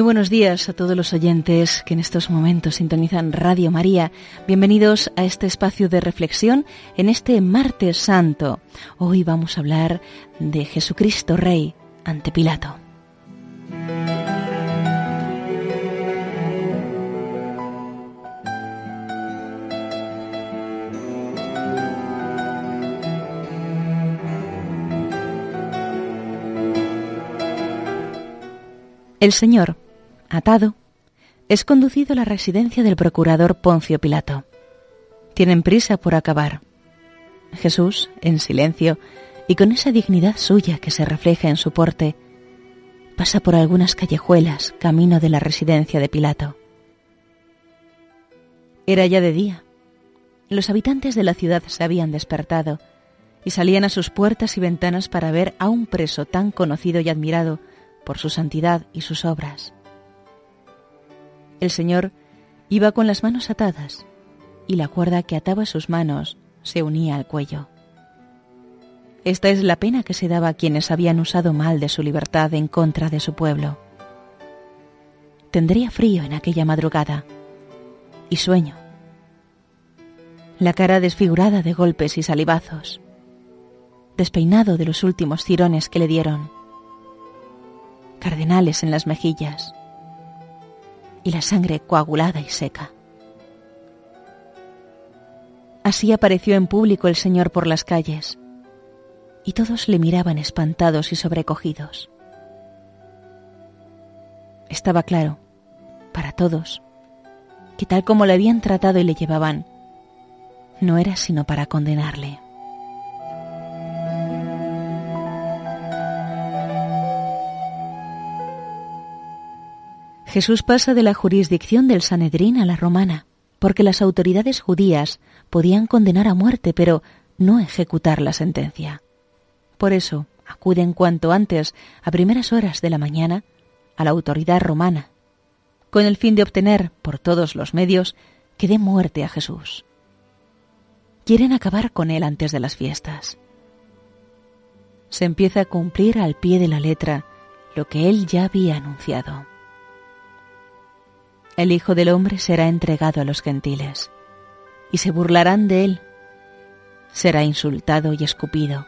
buenos días a todos los oyentes que en estos momentos sintonizan Radio María. Bienvenidos a este espacio de reflexión en este martes santo. Hoy vamos a hablar de Jesucristo Rey ante Pilato. El Señor, atado, es conducido a la residencia del procurador Poncio Pilato. Tienen prisa por acabar. Jesús, en silencio y con esa dignidad suya que se refleja en su porte, pasa por algunas callejuelas camino de la residencia de Pilato. Era ya de día. Los habitantes de la ciudad se habían despertado y salían a sus puertas y ventanas para ver a un preso tan conocido y admirado por su santidad y sus obras. El Señor iba con las manos atadas y la cuerda que ataba sus manos se unía al cuello. Esta es la pena que se daba a quienes habían usado mal de su libertad en contra de su pueblo. Tendría frío en aquella madrugada y sueño. La cara desfigurada de golpes y salivazos, despeinado de los últimos cirones que le dieron cardenales en las mejillas y la sangre coagulada y seca. Así apareció en público el Señor por las calles, y todos le miraban espantados y sobrecogidos. Estaba claro, para todos, que tal como le habían tratado y le llevaban, no era sino para condenarle. Jesús pasa de la jurisdicción del Sanedrín a la romana, porque las autoridades judías podían condenar a muerte, pero no ejecutar la sentencia. Por eso acuden cuanto antes, a primeras horas de la mañana, a la autoridad romana, con el fin de obtener, por todos los medios, que dé muerte a Jesús. Quieren acabar con él antes de las fiestas. Se empieza a cumplir al pie de la letra lo que él ya había anunciado el Hijo del Hombre será entregado a los gentiles, y se burlarán de él. Será insultado y escupido,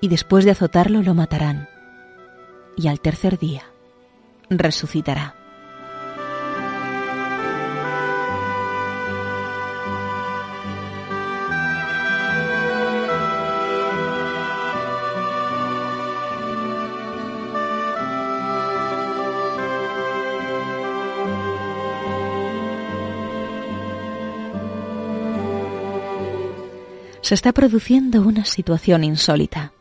y después de azotarlo lo matarán, y al tercer día resucitará. Se está produciendo una situación insólita.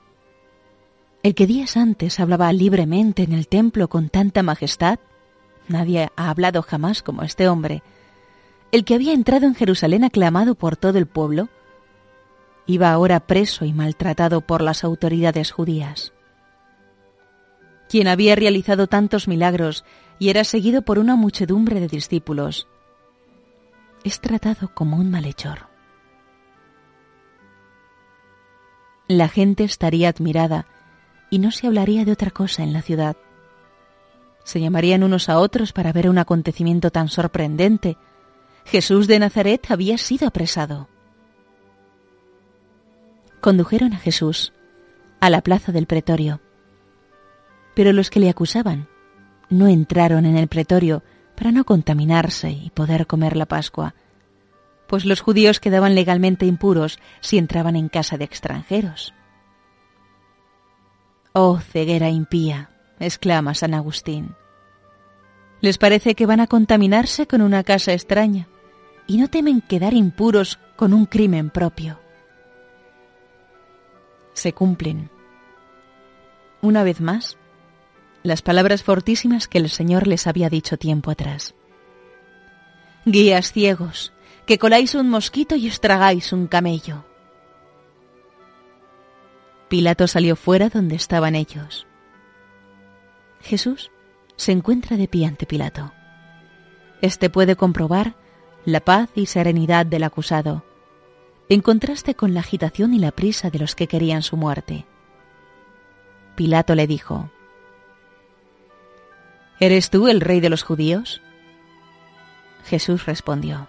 El que días antes hablaba libremente en el templo con tanta majestad, nadie ha hablado jamás como este hombre, el que había entrado en Jerusalén aclamado por todo el pueblo, iba ahora preso y maltratado por las autoridades judías. Quien había realizado tantos milagros y era seguido por una muchedumbre de discípulos, es tratado como un malhechor. La gente estaría admirada y no se hablaría de otra cosa en la ciudad. Se llamarían unos a otros para ver un acontecimiento tan sorprendente. Jesús de Nazaret había sido apresado. Condujeron a Jesús a la plaza del pretorio. Pero los que le acusaban no entraron en el pretorio para no contaminarse y poder comer la Pascua, pues los judíos quedaban legalmente impuros si entraban en casa de extranjeros. Oh ceguera impía, exclama San Agustín. Les parece que van a contaminarse con una casa extraña y no temen quedar impuros con un crimen propio. Se cumplen. Una vez más, las palabras fortísimas que el Señor les había dicho tiempo atrás. Guías ciegos, que coláis un mosquito y os tragáis un camello. Pilato salió fuera donde estaban ellos. Jesús se encuentra de pie ante Pilato. Este puede comprobar la paz y serenidad del acusado, en contraste con la agitación y la prisa de los que querían su muerte. Pilato le dijo, ¿Eres tú el rey de los judíos? Jesús respondió,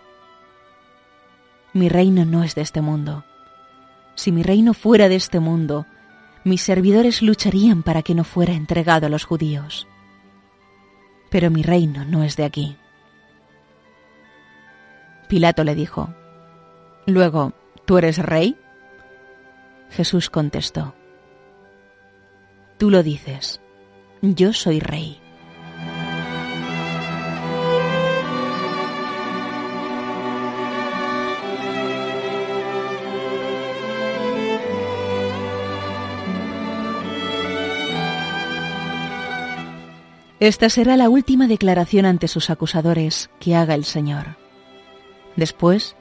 Mi reino no es de este mundo. Si mi reino fuera de este mundo, mis servidores lucharían para que no fuera entregado a los judíos. Pero mi reino no es de aquí. Pilato le dijo, Luego, ¿tú eres rey? Jesús contestó, Tú lo dices, yo soy rey. Esta será la última declaración ante sus acusadores que haga el Señor. Después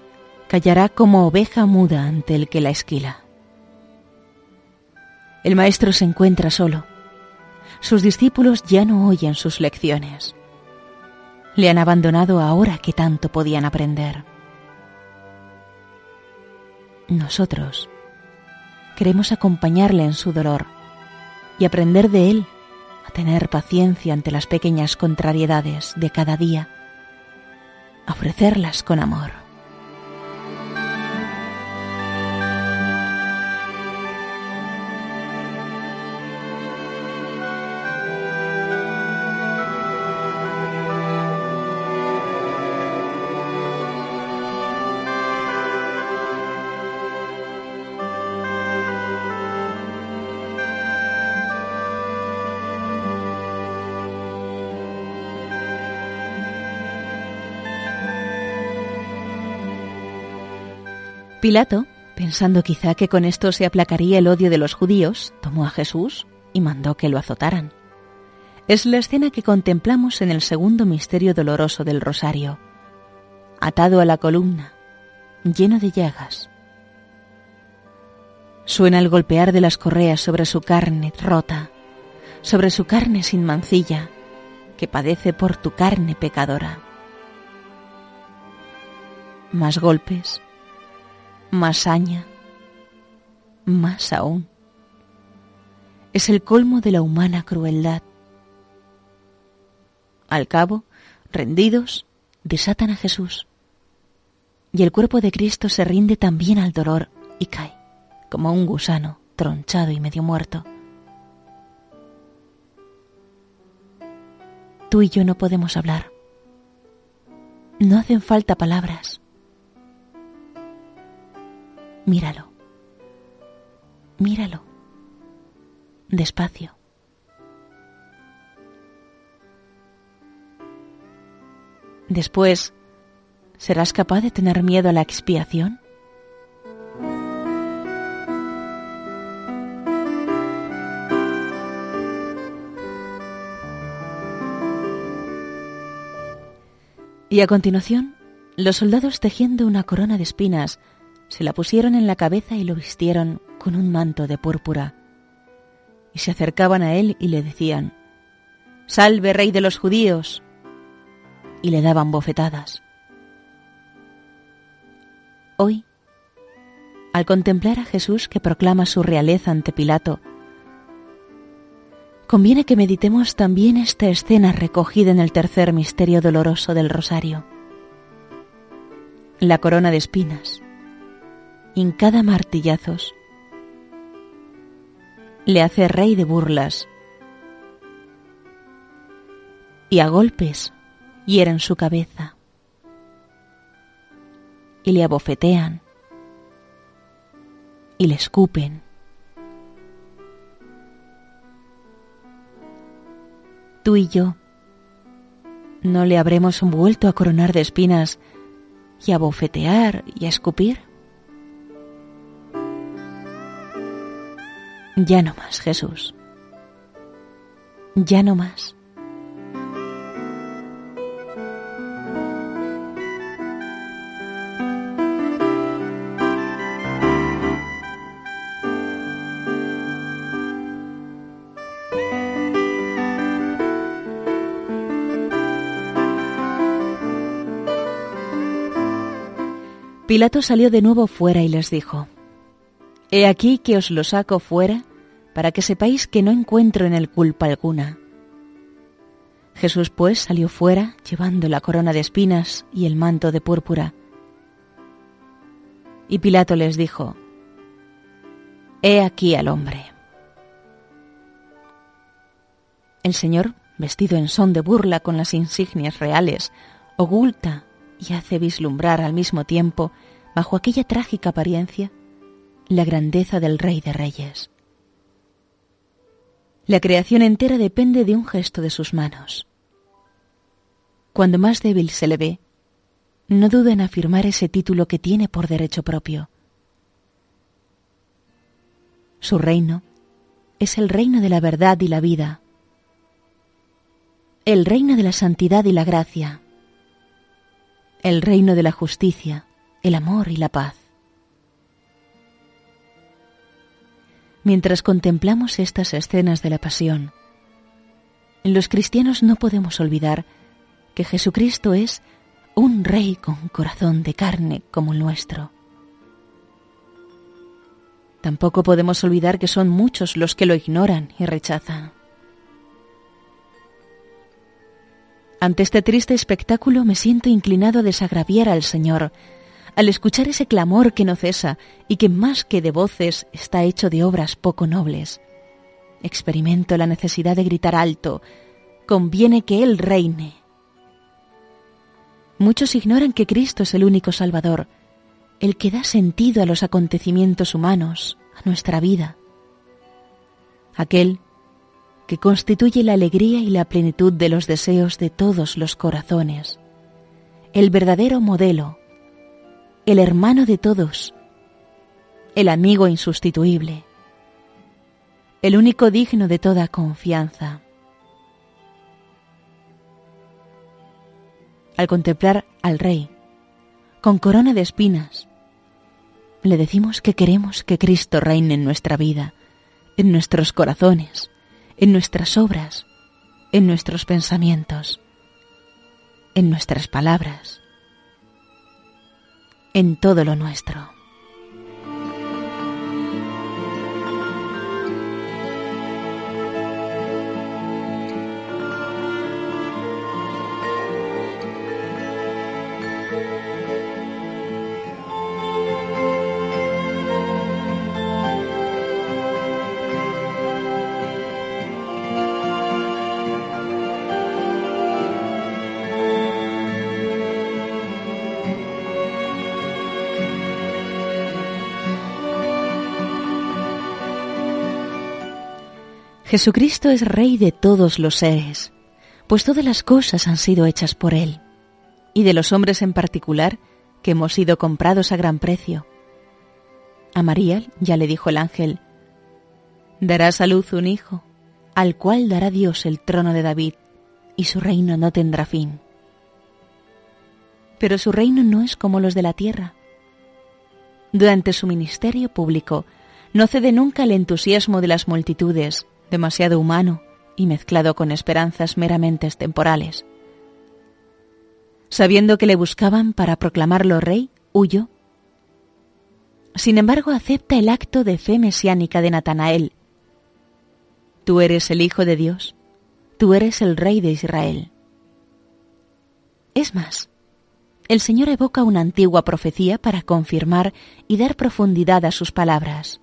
callará como oveja muda ante el que la esquila. El maestro se encuentra solo. Sus discípulos ya no oyen sus lecciones. Le han abandonado ahora que tanto podían aprender. Nosotros queremos acompañarle en su dolor y aprender de él a tener paciencia ante las pequeñas contrariedades de cada día, a ofrecerlas con amor. Pilato, pensando quizá que con esto se aplacaría el odio de los judíos, tomó a Jesús y mandó que lo azotaran. Es la escena que contemplamos en el segundo misterio doloroso del rosario, atado a la columna, lleno de llagas. Suena el golpear de las correas sobre su carne rota, sobre su carne sin mancilla, que padece por tu carne pecadora. Más golpes, más saña, más aún. Es el colmo de la humana crueldad. Al cabo, rendidos, desatan a Jesús. Y el cuerpo de Cristo se rinde también al dolor y cae, como un gusano, tronchado y medio muerto. Tú y yo no podemos hablar. No hacen falta palabras. Míralo. Míralo. Despacio. Después, ¿serás capaz de tener miedo a la expiación? Y a continuación, los soldados tejiendo una corona de espinas se la pusieron en la cabeza y lo vistieron con un manto de púrpura. Y se acercaban a él y le decían, Salve, rey de los judíos. Y le daban bofetadas. Hoy, al contemplar a Jesús que proclama su realeza ante Pilato, conviene que meditemos también esta escena recogida en el tercer misterio doloroso del rosario. La corona de espinas cada martillazos. Le hace rey de burlas y a golpes hieren su cabeza y le abofetean y le escupen. Tú y yo no le habremos vuelto a coronar de espinas y a bofetear y a escupir. Ya no más, Jesús. Ya no más. Pilato salió de nuevo fuera y les dijo, He aquí que os lo saco fuera para que sepáis que no encuentro en él culpa alguna. Jesús pues salió fuera llevando la corona de espinas y el manto de púrpura. Y Pilato les dijo, He aquí al hombre. El Señor, vestido en son de burla con las insignias reales, oculta y hace vislumbrar al mismo tiempo, bajo aquella trágica apariencia, la grandeza del Rey de Reyes. La creación entera depende de un gesto de sus manos. Cuando más débil se le ve, no duda en afirmar ese título que tiene por derecho propio. Su reino es el reino de la verdad y la vida, el reino de la santidad y la gracia, el reino de la justicia, el amor y la paz. Mientras contemplamos estas escenas de la pasión. Los cristianos no podemos olvidar que Jesucristo es un rey con corazón de carne como el nuestro. Tampoco podemos olvidar que son muchos los que lo ignoran y rechazan. Ante este triste espectáculo me siento inclinado a desagraviar al Señor, al escuchar ese clamor que no cesa y que más que de voces está hecho de obras poco nobles. Experimento la necesidad de gritar alto, conviene que Él reine. Muchos ignoran que Cristo es el único Salvador, el que da sentido a los acontecimientos humanos, a nuestra vida. Aquel que constituye la alegría y la plenitud de los deseos de todos los corazones. El verdadero modelo el hermano de todos, el amigo insustituible, el único digno de toda confianza. Al contemplar al Rey, con corona de espinas, le decimos que queremos que Cristo reine en nuestra vida, en nuestros corazones, en nuestras obras, en nuestros pensamientos, en nuestras palabras en todo lo nuestro. Jesucristo es Rey de todos los seres, pues todas las cosas han sido hechas por Él, y de los hombres en particular, que hemos sido comprados a gran precio. A María ya le dijo el ángel, darás a luz un hijo, al cual dará Dios el trono de David, y su reino no tendrá fin. Pero su reino no es como los de la tierra. Durante su ministerio público, no cede nunca el entusiasmo de las multitudes, demasiado humano y mezclado con esperanzas meramente temporales. Sabiendo que le buscaban para proclamarlo rey, huyó. Sin embargo, acepta el acto de fe mesiánica de Natanael. Tú eres el Hijo de Dios, tú eres el Rey de Israel. Es más, el Señor evoca una antigua profecía para confirmar y dar profundidad a sus palabras.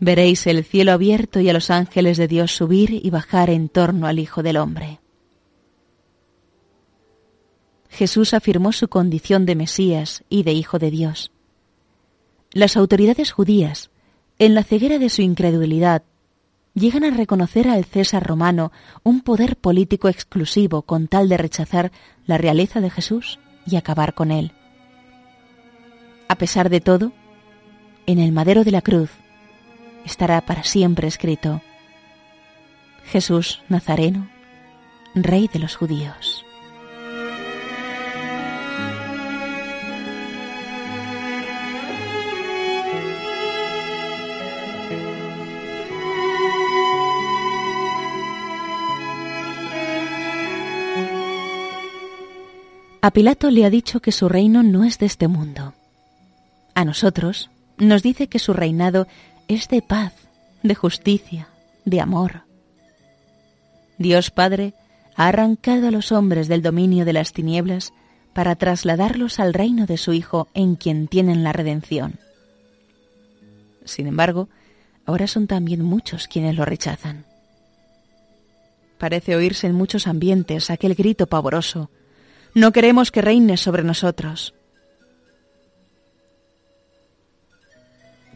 Veréis el cielo abierto y a los ángeles de Dios subir y bajar en torno al Hijo del Hombre. Jesús afirmó su condición de Mesías y de Hijo de Dios. Las autoridades judías, en la ceguera de su incredulidad, llegan a reconocer al César romano un poder político exclusivo con tal de rechazar la realeza de Jesús y acabar con él. A pesar de todo, en el madero de la cruz, estará para siempre escrito, Jesús Nazareno, Rey de los judíos. A Pilato le ha dicho que su reino no es de este mundo. A nosotros nos dice que su reinado es de paz, de justicia, de amor. Dios Padre ha arrancado a los hombres del dominio de las tinieblas para trasladarlos al reino de su Hijo en quien tienen la redención. Sin embargo, ahora son también muchos quienes lo rechazan. Parece oírse en muchos ambientes aquel grito pavoroso, no queremos que reine sobre nosotros.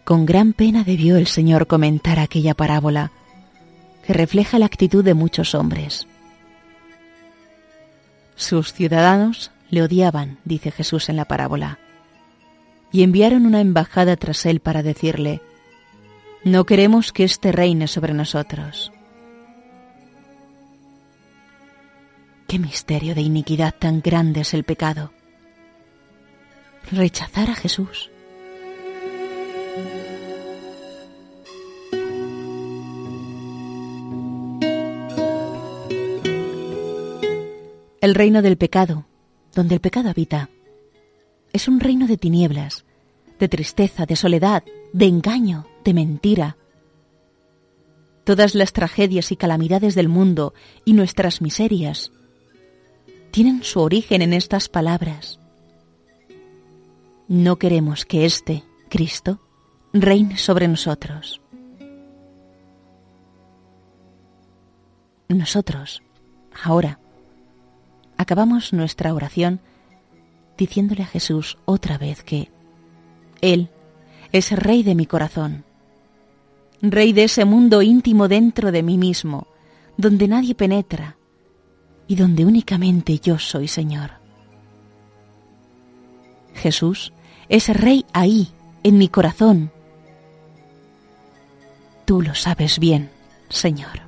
Con gran pena debió el Señor comentar aquella parábola, que refleja la actitud de muchos hombres. Sus ciudadanos le odiaban, dice Jesús en la parábola, y enviaron una embajada tras él para decirle, no queremos que éste reine sobre nosotros. Qué misterio de iniquidad tan grande es el pecado. Rechazar a Jesús. El reino del pecado, donde el pecado habita, es un reino de tinieblas, de tristeza, de soledad, de engaño, de mentira. Todas las tragedias y calamidades del mundo y nuestras miserias tienen su origen en estas palabras. No queremos que éste, Cristo, reine sobre nosotros. Nosotros, ahora, acabamos nuestra oración diciéndole a Jesús otra vez que Él es Rey de mi corazón, Rey de ese mundo íntimo dentro de mí mismo, donde nadie penetra, y donde únicamente yo soy Señor. Jesús es Rey ahí, en mi corazón. Tú lo sabes bien, Señor.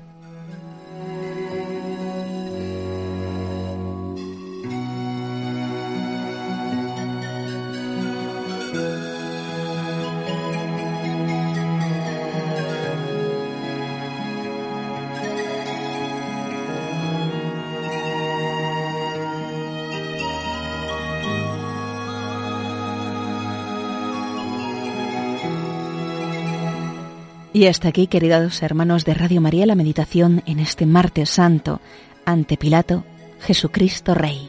Y hasta aquí, queridos hermanos de Radio María, la meditación en este martes santo ante Pilato, Jesucristo Rey.